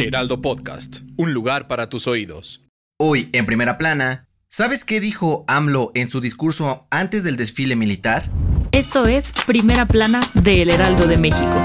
Heraldo Podcast, un lugar para tus oídos. Hoy, en primera plana, ¿sabes qué dijo AMLO en su discurso antes del desfile militar? Esto es Primera Plana de El Heraldo de México.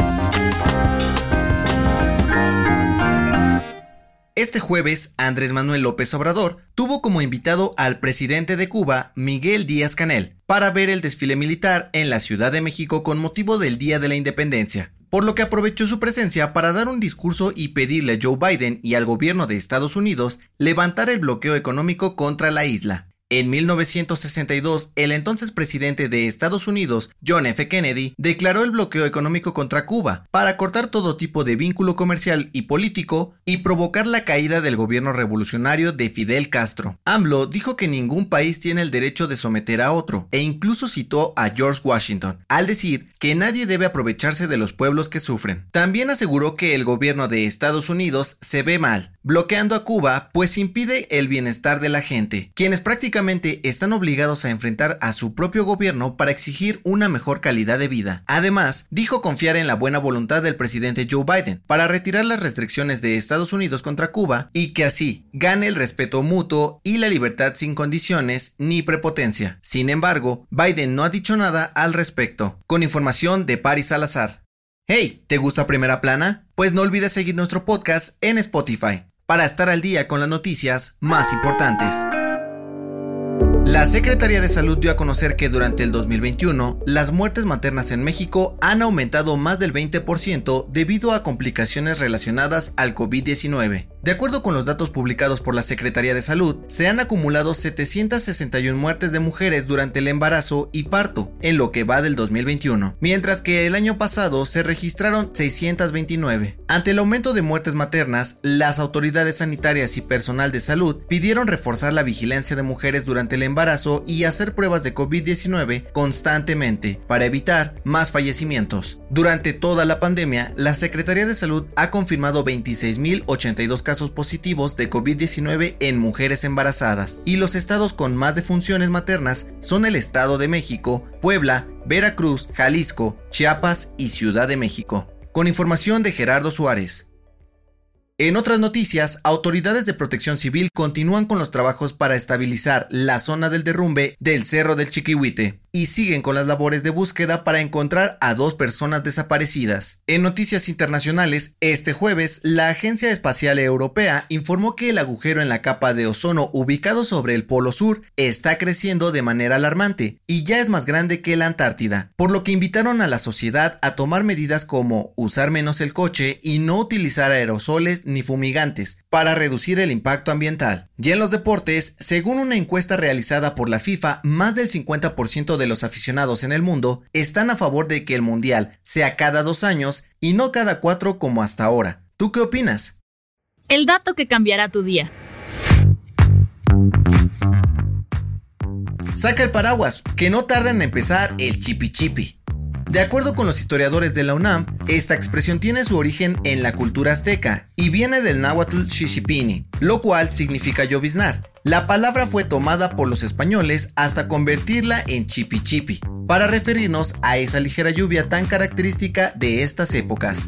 Este jueves, Andrés Manuel López Obrador tuvo como invitado al presidente de Cuba, Miguel Díaz Canel, para ver el desfile militar en la Ciudad de México con motivo del Día de la Independencia, por lo que aprovechó su presencia para dar un discurso y pedirle a Joe Biden y al gobierno de Estados Unidos levantar el bloqueo económico contra la isla. En 1962, el entonces presidente de Estados Unidos, John F. Kennedy, declaró el bloqueo económico contra Cuba para cortar todo tipo de vínculo comercial y político y provocar la caída del gobierno revolucionario de Fidel Castro. AMLO dijo que ningún país tiene el derecho de someter a otro e incluso citó a George Washington al decir que nadie debe aprovecharse de los pueblos que sufren. También aseguró que el gobierno de Estados Unidos se ve mal, bloqueando a Cuba pues impide el bienestar de la gente, quienes prácticamente están obligados a enfrentar a su propio gobierno para exigir una mejor calidad de vida. Además, dijo confiar en la buena voluntad del presidente Joe Biden para retirar las restricciones de Estados Unidos contra Cuba y que así gane el respeto mutuo y la libertad sin condiciones ni prepotencia. Sin embargo, Biden no ha dicho nada al respecto. Con información de Paris Salazar. Hey, ¿te gusta Primera Plana? Pues no olvides seguir nuestro podcast en Spotify para estar al día con las noticias más importantes. La Secretaría de Salud dio a conocer que durante el 2021 las muertes maternas en México han aumentado más del 20% debido a complicaciones relacionadas al COVID-19. De acuerdo con los datos publicados por la Secretaría de Salud, se han acumulado 761 muertes de mujeres durante el embarazo y parto en lo que va del 2021, mientras que el año pasado se registraron 629. Ante el aumento de muertes maternas, las autoridades sanitarias y personal de salud pidieron reforzar la vigilancia de mujeres durante el embarazo y hacer pruebas de COVID-19 constantemente para evitar más fallecimientos. Durante toda la pandemia, la Secretaría de Salud ha confirmado 26.082 casos positivos de COVID-19 en mujeres embarazadas y los estados con más defunciones maternas son el Estado de México, Puebla, Veracruz, Jalisco, Chiapas y Ciudad de México. Con información de Gerardo Suárez. En otras noticias, autoridades de protección civil continúan con los trabajos para estabilizar la zona del derrumbe del Cerro del Chiquihuite y siguen con las labores de búsqueda para encontrar a dos personas desaparecidas. En noticias internacionales, este jueves, la Agencia Espacial Europea informó que el agujero en la capa de ozono ubicado sobre el Polo Sur está creciendo de manera alarmante y ya es más grande que la Antártida, por lo que invitaron a la sociedad a tomar medidas como usar menos el coche y no utilizar aerosoles ni fumigantes para reducir el impacto ambiental. Y en los deportes, según una encuesta realizada por la FIFA, más del 50% de los aficionados en el mundo están a favor de que el Mundial sea cada dos años y no cada cuatro como hasta ahora. ¿Tú qué opinas? El dato que cambiará tu día. Saca el paraguas, que no tarda en empezar el chipi chipi. De acuerdo con los historiadores de la UNAM, esta expresión tiene su origen en la cultura azteca y viene del náhuatl shishipini, lo cual significa lloviznar. La palabra fue tomada por los españoles hasta convertirla en chipi para referirnos a esa ligera lluvia tan característica de estas épocas.